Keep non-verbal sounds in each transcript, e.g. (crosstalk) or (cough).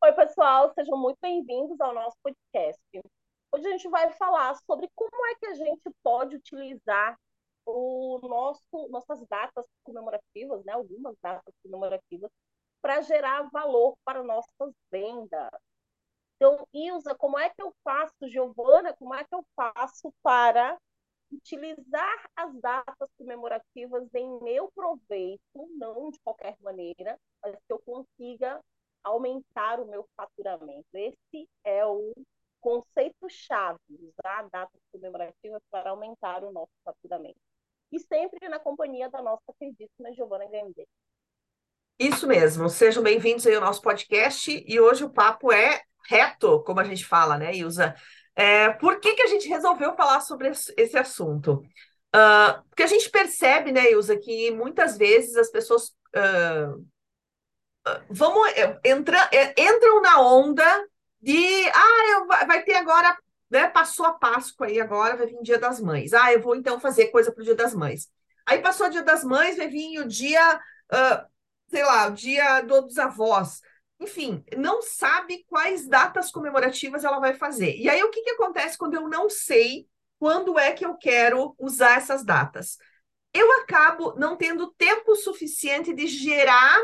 Oi, pessoal, sejam muito bem-vindos ao nosso podcast. Hoje a gente vai falar sobre como é que a gente pode utilizar o nosso, nossas datas comemorativas, né, algumas datas comemorativas, para gerar valor para nossas vendas. Então, Ilza, como é que eu faço, Giovana, como é que eu faço para utilizar as datas comemorativas em meu proveito, não de qualquer maneira, mas que eu consiga aumentar o meu faturamento. Esse é o conceito-chave, usar datas comemorativas para aumentar o nosso faturamento. E sempre na companhia da nossa queridíssima Giovana Gandhi. Isso mesmo, sejam bem-vindos aí ao nosso podcast e hoje o papo é reto, como a gente fala, né, Ilza? É, por que, que a gente resolveu falar sobre esse assunto? Uh, porque a gente percebe, né, Ilza, que muitas vezes as pessoas uh, vamos é, entra, é, entram na onda de ah, eu, vai ter agora, né? Passou a Páscoa aí agora, vai vir Dia das Mães. Ah, eu vou então fazer coisa para o Dia das Mães. Aí passou o Dia das Mães, vai vir o dia, uh, sei lá, o dia dos avós. Enfim, não sabe quais datas comemorativas ela vai fazer. E aí, o que, que acontece quando eu não sei quando é que eu quero usar essas datas? Eu acabo não tendo tempo suficiente de gerar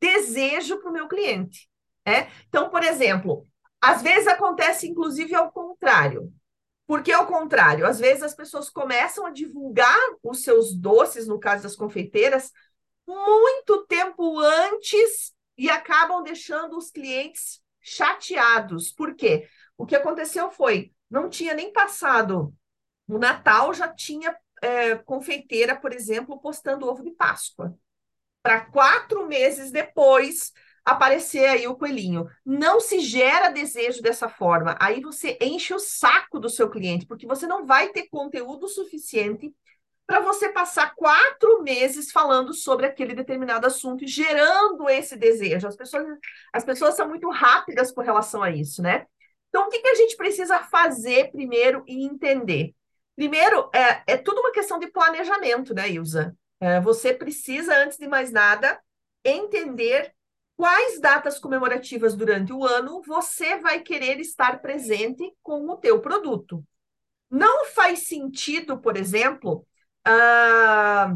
desejo para o meu cliente. Né? Então, por exemplo, às vezes acontece inclusive ao contrário. Por que ao contrário? Às vezes as pessoas começam a divulgar os seus doces, no caso das confeiteiras, muito tempo antes e acabam deixando os clientes chateados. Por quê? O que aconteceu foi, não tinha nem passado o Natal, já tinha é, confeiteira, por exemplo, postando ovo de Páscoa para quatro meses depois aparecer aí o coelhinho. Não se gera desejo dessa forma. Aí você enche o saco do seu cliente, porque você não vai ter conteúdo suficiente para você passar quatro meses falando sobre aquele determinado assunto e gerando esse desejo. As pessoas, as pessoas são muito rápidas com relação a isso, né? Então, o que, que a gente precisa fazer primeiro e entender? Primeiro, é, é tudo uma questão de planejamento, né, Ilza? É, você precisa, antes de mais nada, entender quais datas comemorativas durante o ano você vai querer estar presente com o teu produto. Não faz sentido, por exemplo, ah,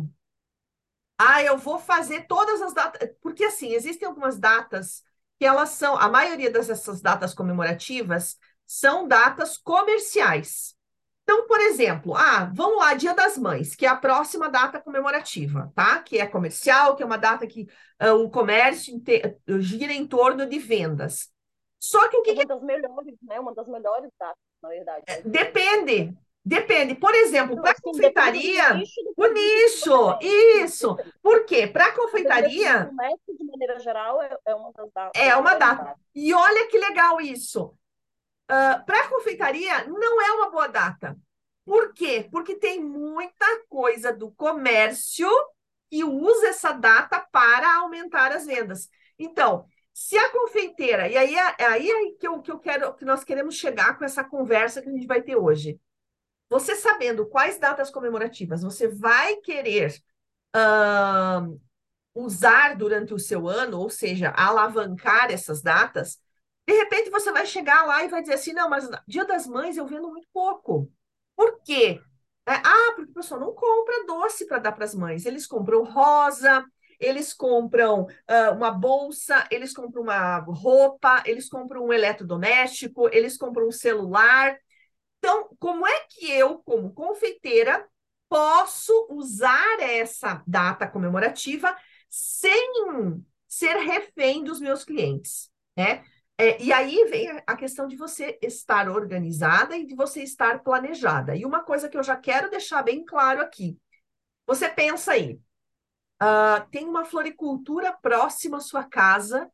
ah, eu vou fazer todas as datas, porque assim, existem algumas datas que elas são, a maioria dessas datas comemorativas são datas comerciais. Então, por exemplo, ah, vamos lá, Dia das Mães, que é a próxima data comemorativa, tá? Que é comercial, que é uma data que uh, o comércio gira em torno de vendas. Só que o que. É uma das melhores, né? Uma das melhores datas, na verdade. É, depende. Depende. Por exemplo, para assim, confeitaria, o nicho, isso. Por quê? Para confeitaria. O de maneira geral, é, é uma das datas. É uma data. E olha que legal isso. Ah, para confeitaria, não é uma boa data. Por quê? Porque tem muita coisa do comércio que usa essa data para aumentar as vendas. Então, se a confeiteira, e aí é aí é que eu, que eu quero, que nós queremos chegar com essa conversa que a gente vai ter hoje. Você sabendo quais datas comemorativas você vai querer uh, usar durante o seu ano, ou seja, alavancar essas datas, de repente você vai chegar lá e vai dizer assim: não, mas Dia das Mães eu vendo muito pouco. Por quê? É, ah, porque o pessoal não compra doce para dar para as mães. Eles compram rosa, eles compram uh, uma bolsa, eles compram uma roupa, eles compram um eletrodoméstico, eles compram um celular. Então, como é que eu, como confeiteira, posso usar essa data comemorativa sem ser refém dos meus clientes? Né? É, e aí vem a questão de você estar organizada e de você estar planejada. E uma coisa que eu já quero deixar bem claro aqui: você pensa aí, uh, tem uma floricultura próxima à sua casa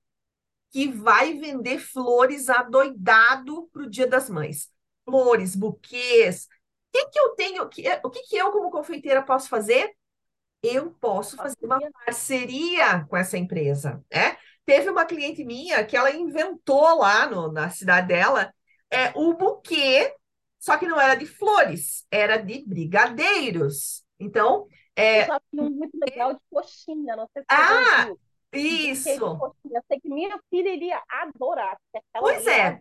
que vai vender flores adoidado para o Dia das Mães. Flores, buquês. O que, que eu tenho? O que, que eu, como confeiteira, posso fazer? Eu posso fazer uma parceria com essa empresa, né? Teve uma cliente minha que ela inventou lá no, na cidade dela é, o buquê, só que não era de flores, era de brigadeiros. Então, é... Eu um muito legal de coxinha, não sei se Ah, isso! Eu sei que minha filha iria adorar, Pois é.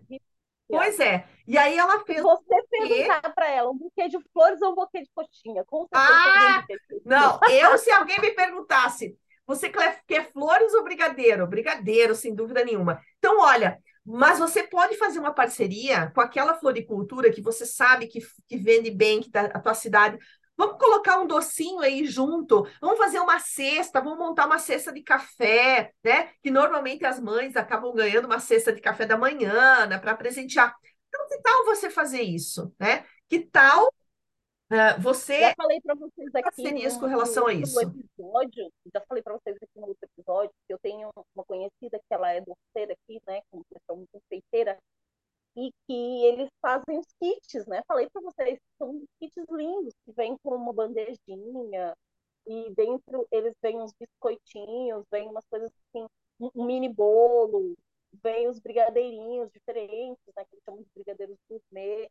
Pois é. E aí ela fez. Você perguntar para ela um buquê de flores ou um buquê de coxinha? Com ah, não, eu, se alguém me perguntasse, você quer flores ou brigadeiro? Brigadeiro, sem dúvida nenhuma. Então, olha, mas você pode fazer uma parceria com aquela floricultura que você sabe que, que vende bem, que tá, a tua cidade. Vamos colocar um docinho aí junto, vamos fazer uma cesta, vamos montar uma cesta de café, né? Que normalmente as mães acabam ganhando uma cesta de café da manhã, né, para presentear. Então, que tal você fazer isso, né? Que tal uh, você. Já falei para vocês aqui. No, com relação no, a isso? Episódio, já falei para vocês aqui no outro episódio que eu tenho uma conhecida que ela é doceira aqui, né? Como pessoa muito confeiteira, e que eles fazem os kits, né? Falei para vocês, são kits lindos, que vêm com uma bandejinha, e dentro eles vêm uns biscoitinhos, vêm umas coisas assim, um mini bolo, vem os brigadeirinhos diferentes, né? Que eles chamam de brigadeiros gourmet.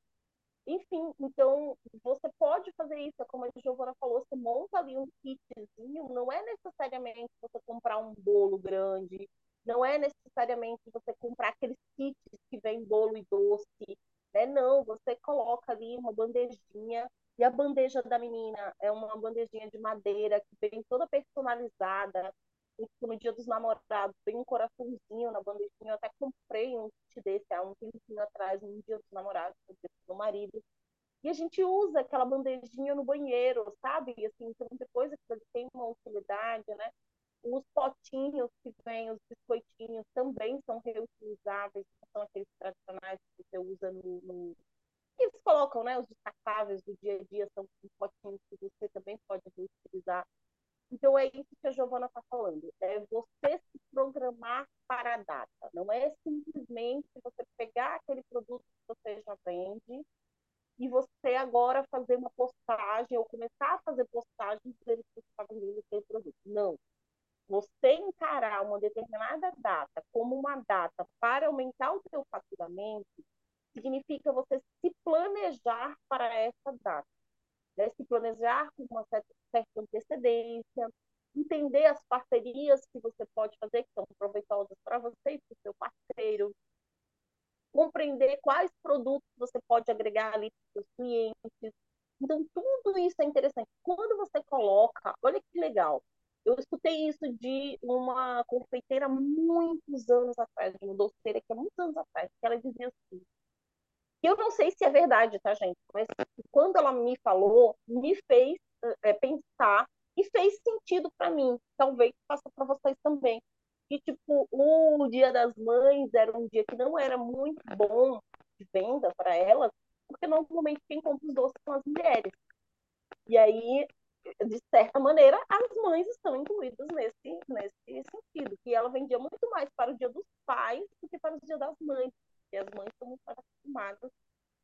Enfim, então você pode fazer isso, é como a Giovana falou, você monta ali um kitzinho, não é necessariamente você comprar um bolo grande, não é necessariamente você comprar aqueles kits que vem bolo e doce, né? Não, você coloca ali uma bandejinha e a bandeja da menina é uma bandejinha de madeira que vem toda personalizada. No dia dos namorados, vem um coraçãozinho na bandejinha. Eu até comprei um kit desse há um tempinho atrás, no dia dos namorados, do meu marido. E a gente usa aquela bandejinha no banheiro, sabe? Assim, então depois aquilo tem uma utilidade, né? Os potinhos que vêm, os biscoitinhos, também são reutilizáveis, são aqueles tradicionais que você usa no, no... Eles colocam, né? Os descartáveis do dia a dia são potinhos que você também pode reutilizar. Então é isso que a Giovana está falando. É você se programar para a data. Não é simplesmente você pegar aquele produto que você já vende e você agora fazer uma postagem ou começar a fazer postagens dele que você está vendendo aquele produto. Não você encarar uma determinada data como uma data para aumentar o seu faturamento, significa você se planejar para essa data. Né? Se planejar com uma certa, certa antecedência, entender as parcerias que você pode fazer, que são proveitosas para você e para o seu parceiro, compreender quais produtos você pode agregar ali para os seus clientes. Então, tudo isso é interessante. Quando você coloca, olha que legal, eu escutei isso de uma confeiteira muitos anos atrás, de uma doceira que há muitos anos atrás, que ela dizia assim. Eu não sei se é verdade, tá, gente? Mas me falou, me fez é, pensar e fez sentido para mim. Talvez faça para vocês também. Que, tipo, o Dia das Mães era um dia que não era muito bom de venda para elas, porque normalmente quem compra os doces são as mulheres. E aí de certa maneira, as mães estão incluídas nesse, nesse sentido, que ela vendia muito mais para o dia dos pais do que para o dia das mães, porque as mães estão muito mais acostumadas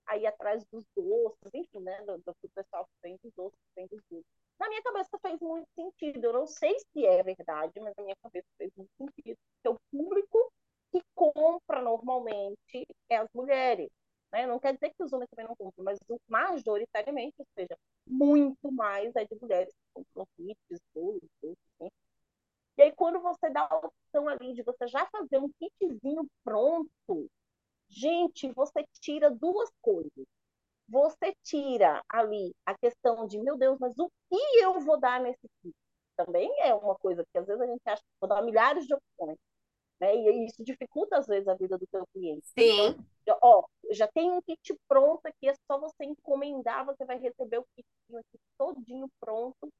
a ir atrás dos doces, enfim, né, do, do pessoal que vem dos doces, que vem dos doces. Na minha cabeça fez muito sentido, eu não sei se é verdade, mas na minha cabeça fez muito sentido, porque o público que compra é as mulheres, né? Não quer dizer que os homens também não compram, mas majoritariamente, ou seja, muito mais é de mulheres que compram kits, bolos. E aí, quando você dá a opção ali de você já fazer um kitzinho pronto, gente, você tira duas coisas. Você tira ali a questão de, meu Deus, mas o que eu vou dar nesse kit? Também é uma coisa que às vezes a gente acha que vou dar milhares de opções. Né? E isso dificulta, às vezes, a vida do seu cliente. Sim. Então, ó, já tem um kit pronto aqui, é só você encomendar, você vai receber o kit aqui todinho pronto,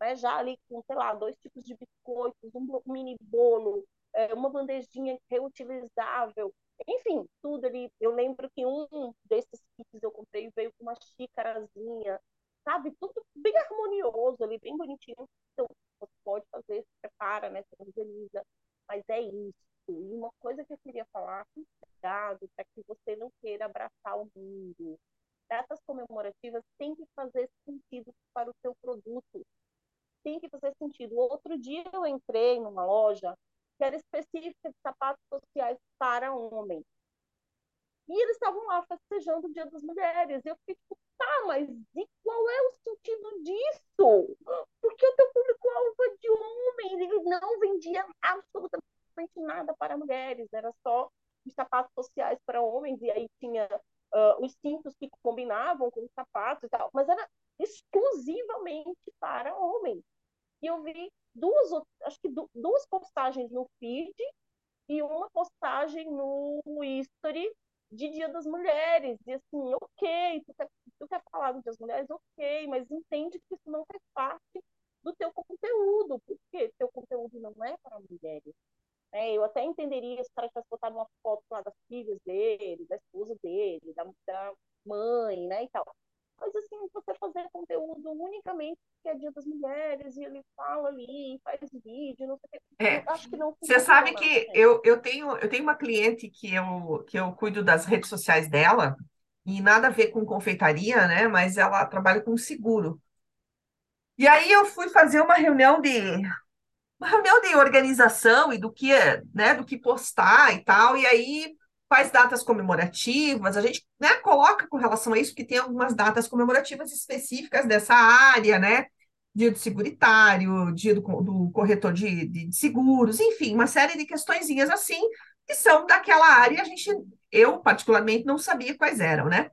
né? já ali com, sei lá, dois tipos de biscoitos, um mini bolo, é, uma bandejinha reutilizável, enfim, tudo ali. Eu lembro que um desses kits eu comprei veio com uma xícarazinha, sabe? Tudo bem harmonioso ali, bem bonitinho. Então, você pode fazer, se prepara, né? Se organiza. Mas é isso. E uma coisa que eu queria falar, cuidado, para que você não queira abraçar o mundo. Datas comemorativas têm que fazer sentido para o seu produto. Tem que fazer sentido. Outro dia eu entrei numa loja que era específica de sapatos sociais para homens. E eles estavam lá festejando o Dia das Mulheres. E eu fiquei tipo, tá, mas e qual é o sentido disso? Porque o teu público-alvo é de homem. Ele não vendia absolutamente nada para mulheres, era só sapatos sociais para homens, e aí tinha uh, os cintos que combinavam com os sapatos e tal, mas era exclusivamente para homens. E eu vi duas, acho que duas postagens no feed e uma postagem no history de Dia das Mulheres. E assim, ok, tu quer, tu quer falar do Dia das Mulheres, ok, mas entende que isso não faz parte do teu conteúdo, porque teu conteúdo não é para mulheres. É, eu até entenderia se o cara tivesse botado uma foto lá das filhas dele, da esposa dele, da, da mãe, né, e tal. Mas, assim, você fazer conteúdo unicamente que é Dia das Mulheres, e ele fala ali, faz vídeo, não sei o que. É. acho que não Você sabe que eu, eu, tenho, eu tenho uma cliente que eu, que eu cuido das redes sociais dela, e nada a ver com confeitaria, né? Mas ela trabalha com seguro. E aí eu fui fazer uma reunião de uma reunião de organização e do que, né, do que postar e tal, e aí quais datas comemorativas, a gente né, coloca com relação a isso, que tem algumas datas comemorativas específicas dessa área, né? Dia do seguritário, dia do, do corretor de, de, seguros, enfim, uma série de questõezinhas assim, que são daquela área, a gente, eu particularmente não sabia quais eram, né?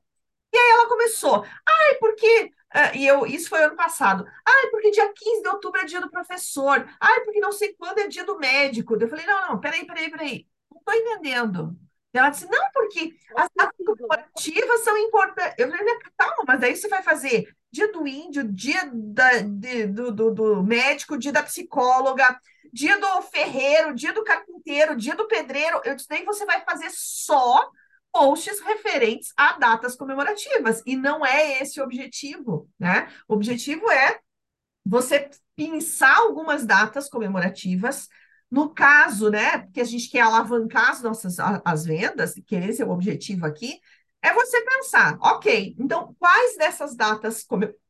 E aí ela começou, ai, porque e eu, isso foi ano passado. Ai, porque dia 15 de outubro é dia do professor. Ai, porque não sei quando é dia do médico. Eu falei, não, não, peraí, peraí, peraí. Não estou entendendo. Ela disse, não, porque as datas corporativas são importantes. Eu falei, calma, mas daí você vai fazer dia do índio, dia da, de, do, do, do médico, dia da psicóloga, dia do ferreiro, dia do carpinteiro, dia do pedreiro. Eu disse, daí você vai fazer só posts referentes a datas comemorativas, e não é esse o objetivo, né? O objetivo é você pensar algumas datas comemorativas, no caso, né, que a gente quer alavancar as nossas as vendas, que esse é o objetivo aqui, é você pensar, ok, então quais dessas datas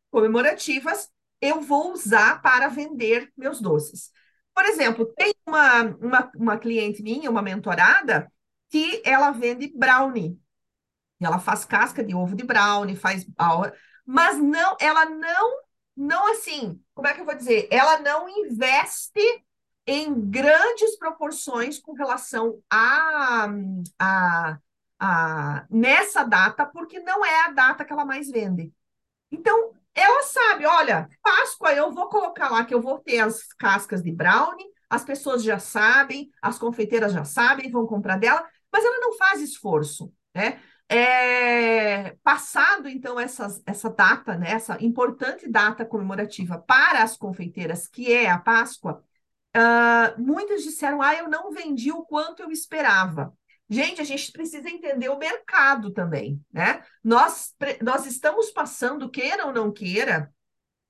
comemorativas eu vou usar para vender meus doces? Por exemplo, tem uma, uma, uma cliente minha, uma mentorada, que ela vende brownie. Ela faz casca de ovo de brownie, faz mas não, ela não, não assim, como é que eu vou dizer? Ela não investe em grandes proporções com relação a, a, a nessa data, porque não é a data que ela mais vende. Então, ela sabe, olha, Páscoa eu vou colocar lá que eu vou ter as cascas de brownie, as pessoas já sabem, as confeiteiras já sabem, vão comprar dela, mas ela não faz esforço, né? É, passado, então, essas, essa data, né, essa importante data comemorativa para as confeiteiras, que é a Páscoa, uh, muitos disseram, ah, eu não vendi o quanto eu esperava. Gente, a gente precisa entender o mercado também, né? Nós, nós estamos passando, queira ou não queira,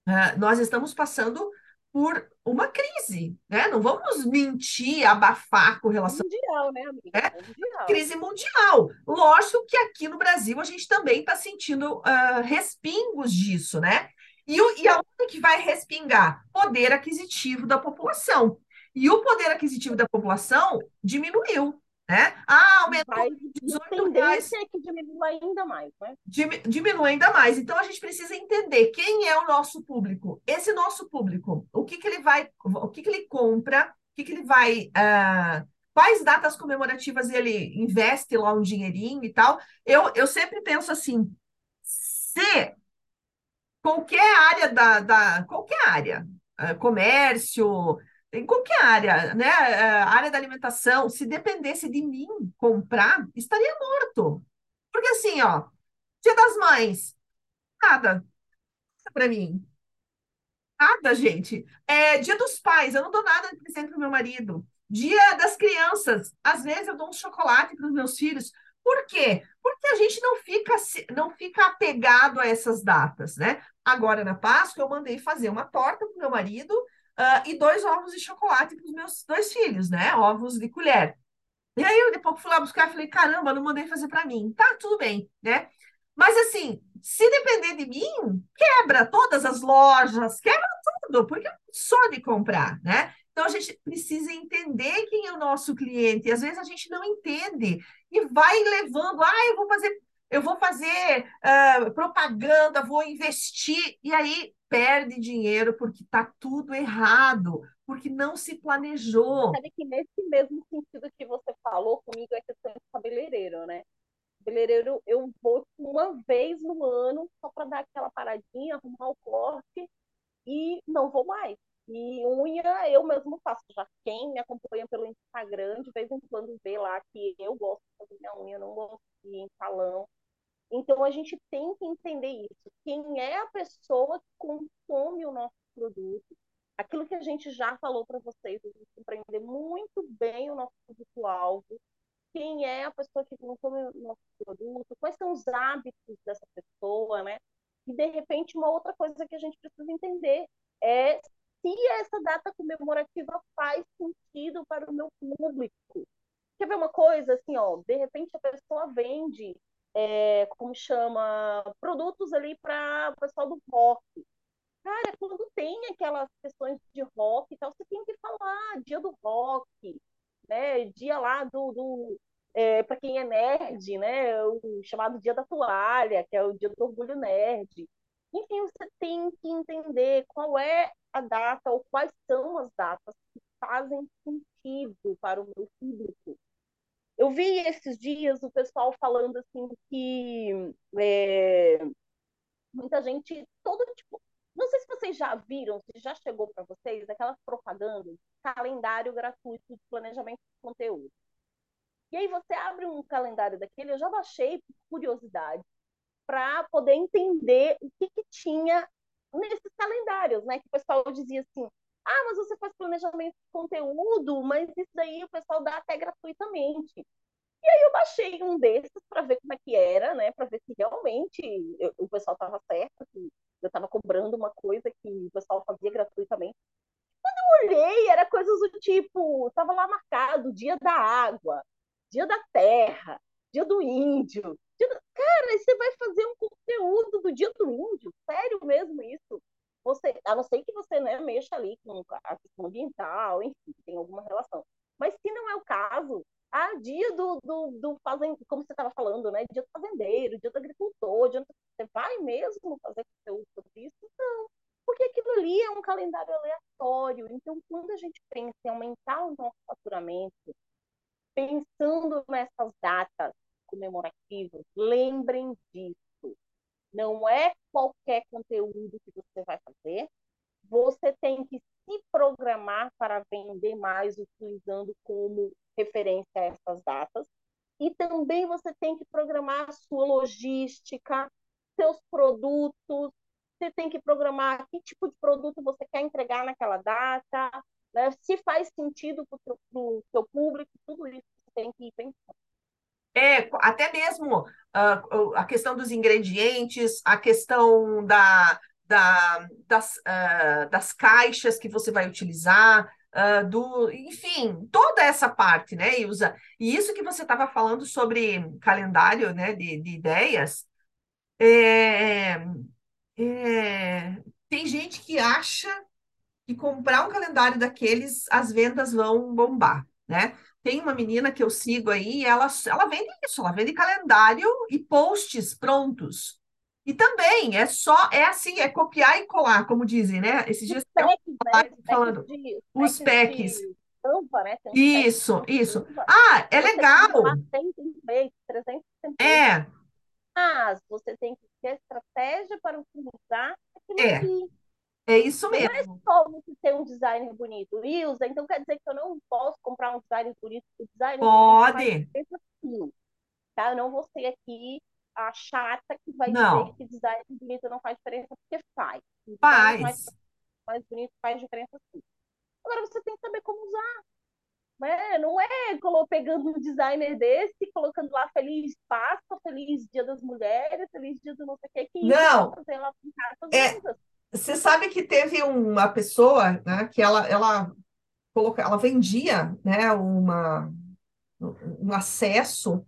uh, nós estamos passando por uma crise, né? Não vamos mentir, abafar com relação mundial, né, amiga? É, mundial. Crise mundial. Lógico que aqui no Brasil a gente também está sentindo uh, respingos disso, né? E, o, e aonde que vai respingar? Poder aquisitivo da população. E o poder aquisitivo da população diminuiu. Né? Ah, aumentou Vai, 18 reais. é que diminua ainda mais, né? Diminui ainda mais. Então a gente precisa entender quem é o nosso público. Esse nosso público, o que, que ele vai, o que, que ele compra, o que, que ele vai. Uh, quais datas comemorativas ele investe lá um dinheirinho e tal. Eu, eu sempre penso assim: se qualquer área da, da qualquer área, uh, comércio, em qualquer área, né? A área da alimentação, se dependesse de mim comprar, estaria morto. Porque assim, ó, Dia das Mães, nada para mim. Nada, gente. É, dia dos pais, eu não dou nada de presente pro meu marido. Dia das crianças, às vezes eu dou um chocolate para os meus filhos. Por quê? Porque a gente não fica, não fica apegado a essas datas, né? Agora, na Páscoa, eu mandei fazer uma torta para meu marido uh, e dois ovos de chocolate para os meus dois filhos, né? Ovos de colher. E aí eu depois fui lá buscar e falei, caramba, não mandei fazer para mim. Tá, tudo bem, né? Mas assim, se depender de mim, quebra todas as lojas, quebra tudo, porque eu sou de comprar, né? Então a gente precisa entender quem é o nosso cliente. E às vezes a gente não entende e vai levando, ah, eu vou fazer, eu vou fazer uh, propaganda, vou investir, e aí perde dinheiro porque está tudo errado. porque não se planejou. Sabe que nesse mesmo sentido que você falou comigo é questão de cabeleireiro, né? Cabeleireiro eu vou uma vez no ano só para dar aquela paradinha, arrumar o corte e não vou mais. E unha eu mesmo faço. Já quem me acompanha pelo Instagram, de vez em quando vê lá que eu gosto não gosto de ir em salão. Então a gente tem que entender isso. Quem é a pessoa que consome o nosso produto? Aquilo que a gente já falou para vocês, a gente compreender muito bem o nosso público-alvo, quem é a pessoa que consome o nosso produto, quais são os hábitos dessa pessoa, né? E, de repente, uma outra coisa que a gente precisa entender é se essa data comemorativa faz sentido para o meu público. Quer ver uma coisa assim, ó? De repente a pessoa vende, é, como chama, produtos ali para o pessoal do rock. Cara, quando tem aquelas questões de rock e tal, você tem que falar dia do rock, né? Dia lá do, do é, para quem é nerd, né? O chamado dia da toalha, que é o dia do orgulho nerd. Enfim, você tem que entender qual é a data ou quais são as datas que fazem sentido para o meu público. Eu vi esses dias o pessoal falando assim que é, muita gente, todo tipo, não sei se vocês já viram, se já chegou para vocês aquelas propagandas, calendário gratuito de planejamento de conteúdo. E aí você abre um calendário daquele, eu já baixei por curiosidade para poder entender o que, que tinha nesses calendários, né? Que o pessoal dizia assim, ah, mas você faz planejamento de conteúdo, mas isso daí o pessoal dá até gratuitamente. E aí eu baixei um desses para ver como é que era, né? Para ver se realmente eu, o pessoal estava certo, que eu estava cobrando uma coisa que o pessoal fazia gratuitamente. Quando eu olhei, era coisas do tipo, estava lá marcado dia da água, dia da terra, dia do índio, Cara, você vai fazer um conteúdo do Dia do Índio? Sério mesmo isso? Você, a não ser que você né, mexa ali com a questão ambiental, enfim, tem alguma relação. Mas se não é o caso, ah, dia do, do, do fazendeiro, como você estava falando, né? Dia do fazendeiro, dia do agricultor, dia do... você vai mesmo fazer conteúdo sobre isso? Não. Porque aquilo ali é um calendário aleatório. Então, quando a gente pensa em aumentar o nosso faturamento, pensando nessas datas, comemorativos, lembrem disso. Não é qualquer conteúdo que você vai fazer. Você tem que se programar para vender mais utilizando como referência essas datas. E também você tem que programar a sua logística, seus produtos, você tem que programar que tipo de produto você quer entregar naquela data, né? se faz sentido para o seu público, tudo isso você tem que ir pensando. É, até mesmo uh, a questão dos ingredientes, a questão da, da, das, uh, das caixas que você vai utilizar, uh, do, enfim, toda essa parte, né, Ilza? E isso que você estava falando sobre calendário, né, de, de ideias, é, é, tem gente que acha que comprar um calendário daqueles, as vendas vão bombar, né? Tem uma menina que eu sigo aí, ela, ela vende isso, ela vende calendário e posts prontos. E também é só, é assim, é copiar e colar, como dizem, né? Esses dias packs, né? falando de, os packs. Tampa, né? Isso, isso. Ah, é legal. Tem, tem 300 É. Mas você tem que ter estratégia para utilizar aquilo é. ali. É isso mesmo. Não é só você ter um design bonito. Ilza, então quer dizer que eu não posso comprar um design bonito? O design Pode. Bonito tá? Eu não vou ser aqui a chata que vai não. dizer que design bonito não faz diferença, porque faz. Faz. Mais, mais bonito faz diferença sim. Agora você tem que saber como usar. Né? Não é pegando um designer desse, colocando lá Feliz Páscoa, Feliz Dia das Mulheres, Feliz Dia do não sei o que, que não. isso fazer lá é, você sabe que teve uma pessoa, né, que ela, ela, coloca, ela vendia, né, uma, um acesso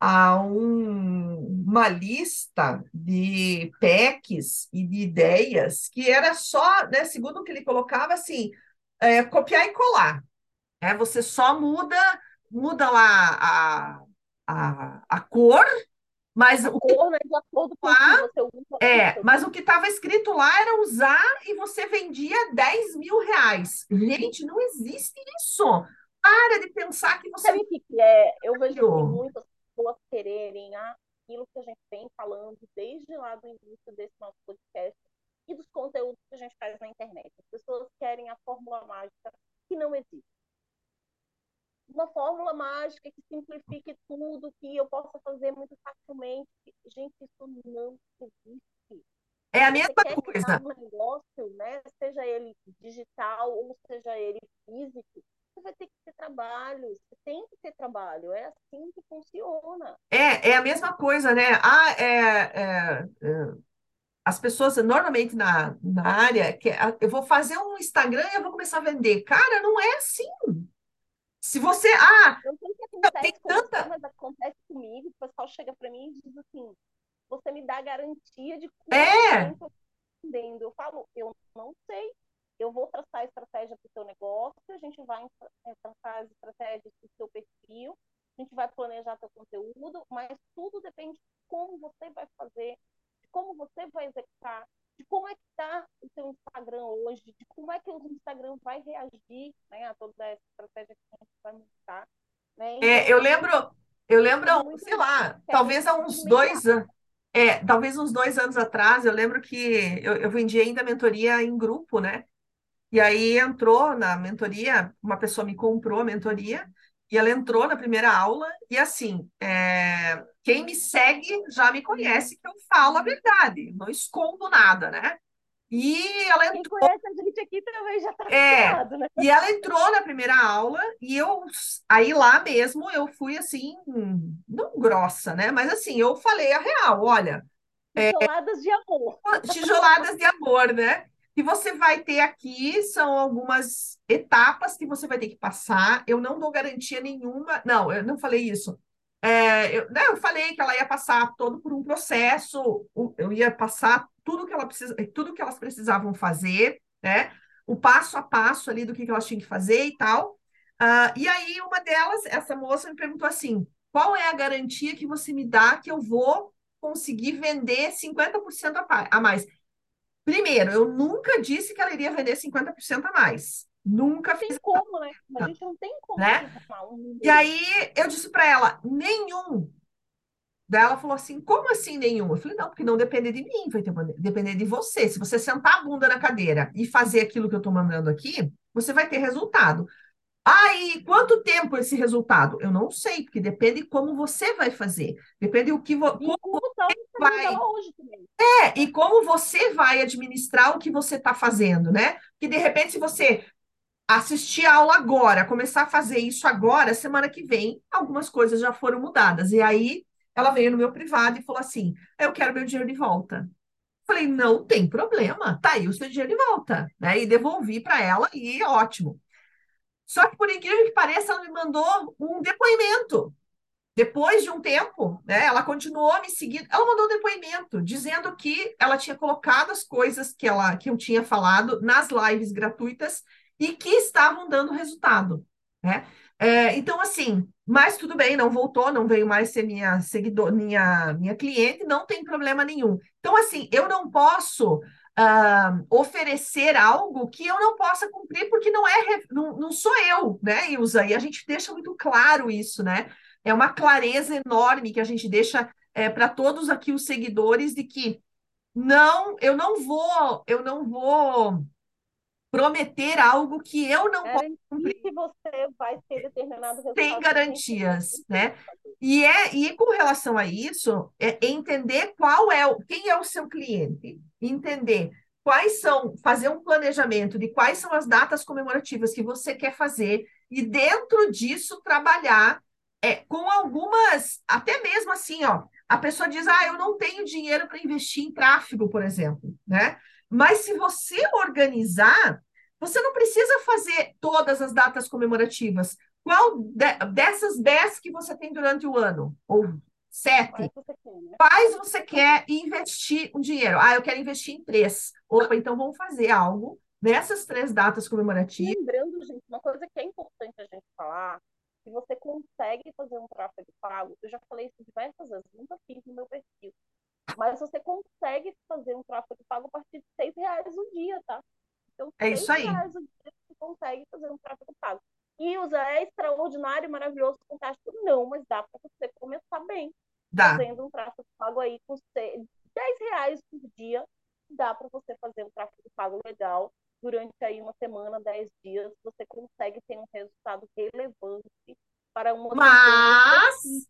a um, uma lista de PECs e de ideias que era só, né, segundo o que ele colocava, assim, é, copiar e colar. É, você só muda, muda lá a, a, a cor Mas A o que cor é o lá, é, mas o que estava escrito lá era usar e você vendia 10 mil reais. Gente, não existe isso. Para de pensar que você Sabe o que, é? Eu vejo muitas pessoas quererem aquilo que a gente vem falando desde lá do início desse nosso podcast e dos conteúdos que a gente faz na internet. As pessoas querem a fórmula mágica que não existe. Uma fórmula mágica que simplifique tudo, que eu possa fazer muito facilmente. Gente, isso não existe. é a Você mesma quer coisa. um negócio, né? Seja ele digital ou seja ele físico, você vai ter que ter trabalho, você tem que ter trabalho, é assim que funciona. É, é a mesma coisa, né? Ah, é, é, é, as pessoas normalmente na, na área que ah, eu vou fazer um Instagram e eu vou começar a vender. Cara, não é assim. Se você, ah, Eu sei que tem acontece tanta, mas acontece comigo, o pessoal chega para mim e diz assim, você me dá garantia de é, quanto eu estou vendendo. Eu falo, eu não sei. Eu vou traçar a estratégia para o seu negócio, a gente vai eh, traçar as estratégias para o seu perfil, a gente vai planejar seu conteúdo, mas tudo depende de como você vai fazer, de como você vai executar, de como é que está o seu Instagram hoje, de como é que o Instagram vai reagir né, a toda essa estratégia que a gente vai montar. Né? é, Então, eu a gente lembro, eu lembro, muito sei lá, talvez há uns dois anos, é, talvez uns dois anos atrás, eu lembro que eu, eu vendi ainda mentoria em grupo, né? E aí entrou na mentoria, uma pessoa me comprou a mentoria, e ela entrou na primeira aula, e assim, é, quem me segue já me conhece que eu falo a verdade, não escondo nada, né? E ela Quem conhece a gente aqui também já está é, né? e ela entrou na primeira aula e eu aí lá mesmo eu fui assim, não grossa, né? Mas assim, eu falei a real, olha, Tijoladas de amor. tijoladas de amor, né? Que você vai ter aqui são algumas etapas que você vai ter que passar. Eu não dou garantia nenhuma. Não, eu não falei isso. É, eu, né, eu falei que ela ia passar todo por um processo, eu ia passar tudo que ela precisa, tudo que elas precisavam fazer, né? O passo a passo ali do que que elas tinham que fazer e tal. Ah, e aí uma delas, essa moça me perguntou assim: qual é a garantia que você me dá que eu vou conseguir vender 50% a pa- a mais? Primeiro, eu nunca disse que ela iria vender 50% a mais. Nunca Tem fiz, como, né? A gente não tem como né? E aí eu disse para ela, nenhum. Daí ela falou assim, como assim nenhum? Eu falei, não, porque não depende de mim, vai depender de você. Se você sentar a bunda na cadeira e fazer aquilo que eu estou mandando aqui, você vai ter resultado. Aí, quanto tempo esse resultado? Eu não sei, porque depende como você vai fazer. Depende o que vo- como vai também. É, e como você vai administrar o que você está fazendo, né? Que de repente, se você assistir a aula agora, começar a fazer isso agora, semana que vem, algumas coisas já foram mudadas. E aí ela veio no meu privado e falou assim: Eu quero meu dinheiro de volta. Falei, não tem problema, tá aí o seu dinheiro de volta, né? E devolvi para ela e ótimo. Só que, por incrível que pareça, ela me mandou um depoimento. Depois de um tempo, né, ela continuou me seguindo. Ela mandou um depoimento dizendo que ela tinha colocado as coisas que, ela, que eu tinha falado nas lives gratuitas e que estavam dando resultado, né? É, então, assim, mas tudo bem, não voltou, não veio mais ser minha seguidor, minha, minha cliente, não tem problema nenhum. Então, assim, eu não posso ah, oferecer algo que eu não possa cumprir, porque não é, não, não sou eu, né, Ilza? E a gente deixa muito claro isso, né? É uma clareza enorme que a gente deixa para todos aqui os seguidores de que não, eu não vou, eu não vou prometer algo que eu não posso cumprir que você vai ter determinado resultado sem garantias, né? E é e com relação a isso, é entender qual é o, quem é o seu cliente, entender quais são, fazer um planejamento de quais são as datas comemorativas que você quer fazer e dentro disso trabalhar é, com algumas, até mesmo assim, ó, a pessoa diz, ah, eu não tenho dinheiro para investir em tráfego, por exemplo, né? Mas se você organizar, você não precisa fazer todas as datas comemorativas. Qual de- dessas 10 que você tem durante o ano? Ou sete? Quais você quer, né? Investir um dinheiro? Ah, eu quero investir em três. Opa, então vamos fazer algo nessas três datas comemorativas. Lembrando, gente, uma coisa que é importante a gente falar, que você consegue fazer um tráfego pago. Eu já falei isso diversas vezes, nunca fiz no meu perfil. Mas você consegue fazer um tráfego pago a partir de seis reais o dia, tá? Então, é isso aí. reais o dia você consegue fazer um tráfego pago. E usa é extraordinário, maravilhoso, fantástico? Não, mas dá para você começar bem. Dá. Fazendo um tráfego pago aí com 10 reais por dia, dá para você fazer um tráfego pago legal. Durante aí uma semana, 10 dias, você consegue ter um resultado relevante para uma Mas,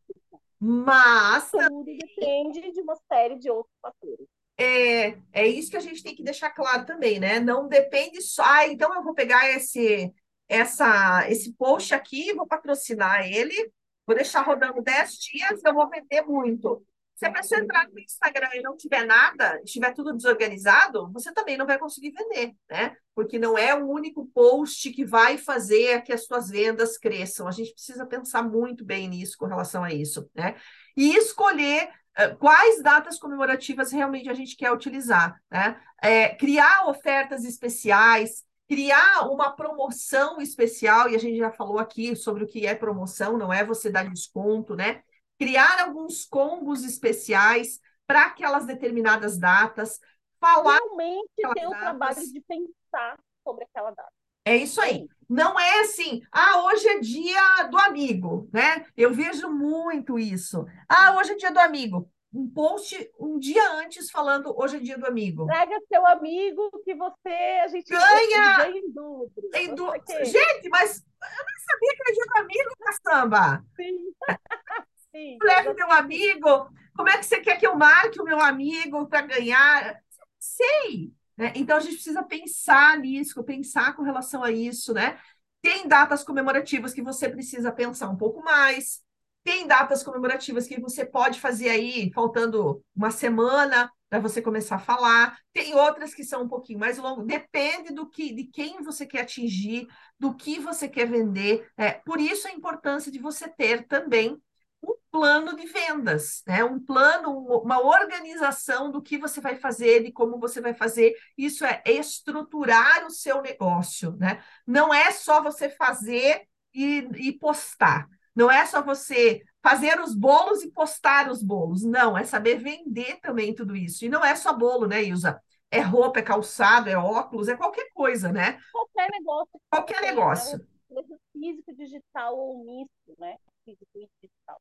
mas tudo depende de uma série de outros fatores. É, é isso que a gente tem que deixar claro também, né? Não depende só, ah, então eu vou pegar esse, essa, esse post aqui, vou patrocinar ele, vou deixar rodando 10 dias, eu vou vender muito. Se a pessoa entrar no Instagram e não tiver nada, estiver tudo desorganizado, você também não vai conseguir vender, né? Porque não é o único post que vai fazer que as suas vendas cresçam. A gente precisa pensar muito bem nisso com relação a isso, né? E escolher quais datas comemorativas realmente a gente quer utilizar, né? É, criar ofertas especiais, criar uma promoção especial, e a gente já falou aqui sobre o que é promoção, não é você dar desconto, né? Criar alguns combos especiais para aquelas determinadas datas, falar. Realmente ter o trabalho de pensar sobre aquela data. É isso aí. Não é assim, ah, hoje é dia do amigo, né? Eu vejo muito isso. Ah, hoje é dia do amigo. Um post um dia antes falando hoje é dia do amigo. Traga seu amigo que você a gente ganha, ganha em dobro. Em du... Gente, mas eu não sabia que era dia do amigo, caçamba. Sim. (laughs) Sim. Leve meu amigo. Como é que você quer que eu marque o meu amigo para ganhar? Sei. Né? Então, a gente precisa pensar nisso, pensar com relação a isso, né? Tem datas comemorativas que você precisa pensar um pouco mais, tem datas comemorativas que você pode fazer aí, faltando uma semana para você começar a falar. Tem outras que são um pouquinho mais longas. Depende do que, de quem você quer atingir, do que você quer vender. É, por isso a importância de você ter também um plano de vendas, né? Um plano, uma organização do que você vai fazer, de como você vai fazer. Isso é estruturar o seu negócio, né? Não é só você fazer e, e postar. Não é só você fazer os bolos e postar os bolos. Não, é saber vender também tudo isso. E não é só bolo, né, Ilza? É roupa, é calçado, é óculos, é qualquer coisa, né? Qualquer negócio. Qualquer negócio. Né? Físico, digital ou misto, né? Físico e digital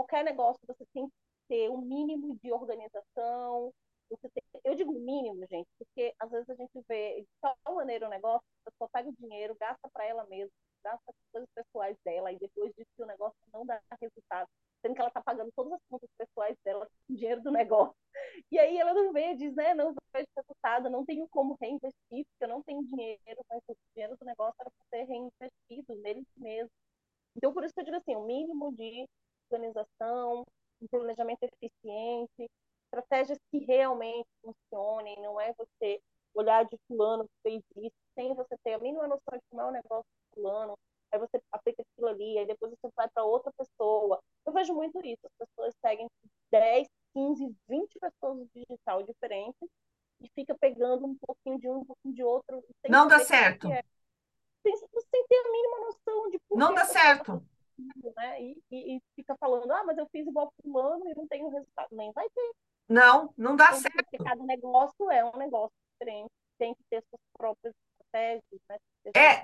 qualquer negócio você tem que ter um mínimo de organização. Tem... eu digo mínimo, gente, porque às vezes a gente vê de tal maneira o negócio, a pessoa pega o dinheiro, gasta para ela mesma, gasta as coisas pessoais dela, e depois disso o negócio não dá resultado, sendo que ela está pagando todas as contas pessoais dela (laughs) com o dinheiro do negócio. E aí ela não vê, diz, né, não vejo resultado, não tenho como reinvestir, porque eu não tenho dinheiro, mas o dinheiro do negócio era para ser reinvestido nele mesmo. Então, por isso que eu digo assim, o mínimo de organização, um planejamento eficiente, estratégias que realmente funcionem, não é você olhar de fulano que fez isso, sem você ter a mínima noção de como é o negócio de fulano, aí você aplica aquilo ali, aí depois você vai para outra pessoa. Eu vejo muito isso, as pessoas seguem 10, 15, 20 pessoas no digital diferentes e fica pegando um pouquinho de um, um pouquinho de outro. Não dá certo. É. Sem, sem, ter a mínima noção de por Não dá certo né? E, e, e, fica falando, ah, mas eu fiz igual fulano e não tenho resultado. Nem vai ter. Não, não dá certo. Porque cada negócio é um negócio diferente, tem que ter suas próprias estratégias, né? É.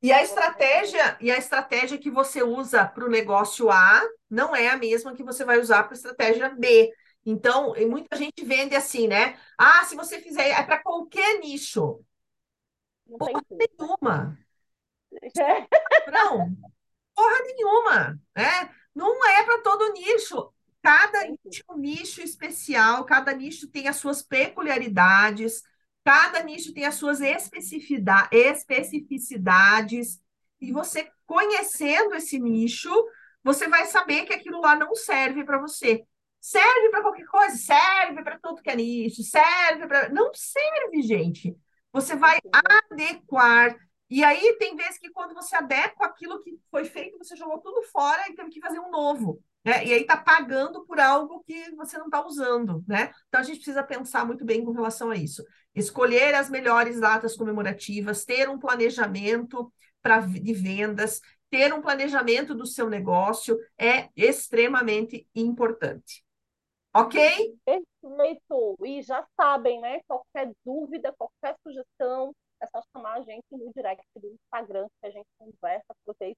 E a estratégia, e a estratégia que você usa para o negócio A não é a mesma que você vai usar para a estratégia B. Então, muita gente vende assim, né? Ah, se você fizer, é para qualquer nicho. Não tem nenhuma. (laughs) Não, porra nenhuma, né? Não é para todo nicho. Cada nicho é um nicho especial, cada nicho tem as suas peculiaridades, cada nicho tem as suas especificidades, e você conhecendo esse nicho, você vai saber que aquilo lá não serve para você. Serve para qualquer coisa, serve para tudo que é nicho, serve para. Não serve, gente. Você vai adequar e aí tem vezes que quando você adequa aquilo que foi feito, você jogou tudo fora e teve que fazer um novo. Né? E aí está pagando por algo que você não está usando, né? Então a gente precisa pensar muito bem com relação a isso. Escolher as melhores datas comemorativas, ter um planejamento para de vendas, ter um planejamento do seu negócio é extremamente importante. Ok? Perfeito! E já sabem, né? Qualquer dúvida, qualquer sugestão, é só chamar a gente no direct do Instagram, que a gente conversa com vocês.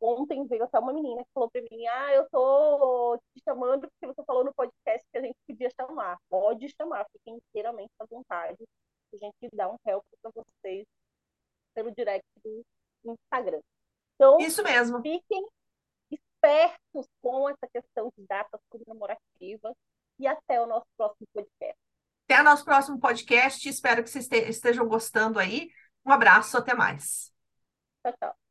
Ontem veio até uma menina que falou para mim: Ah, eu tô te chamando porque você falou no podcast que a gente podia chamar. Pode chamar, fiquem inteiramente à vontade. A gente dá um help para vocês pelo direct do Instagram. Então, Isso mesmo. Fiquem espertos com essa questão de datas comemorativas e até o nosso próximo podcast. Até nosso próximo podcast. Espero que vocês estejam gostando aí. Um abraço, até mais. Tchau, tchau.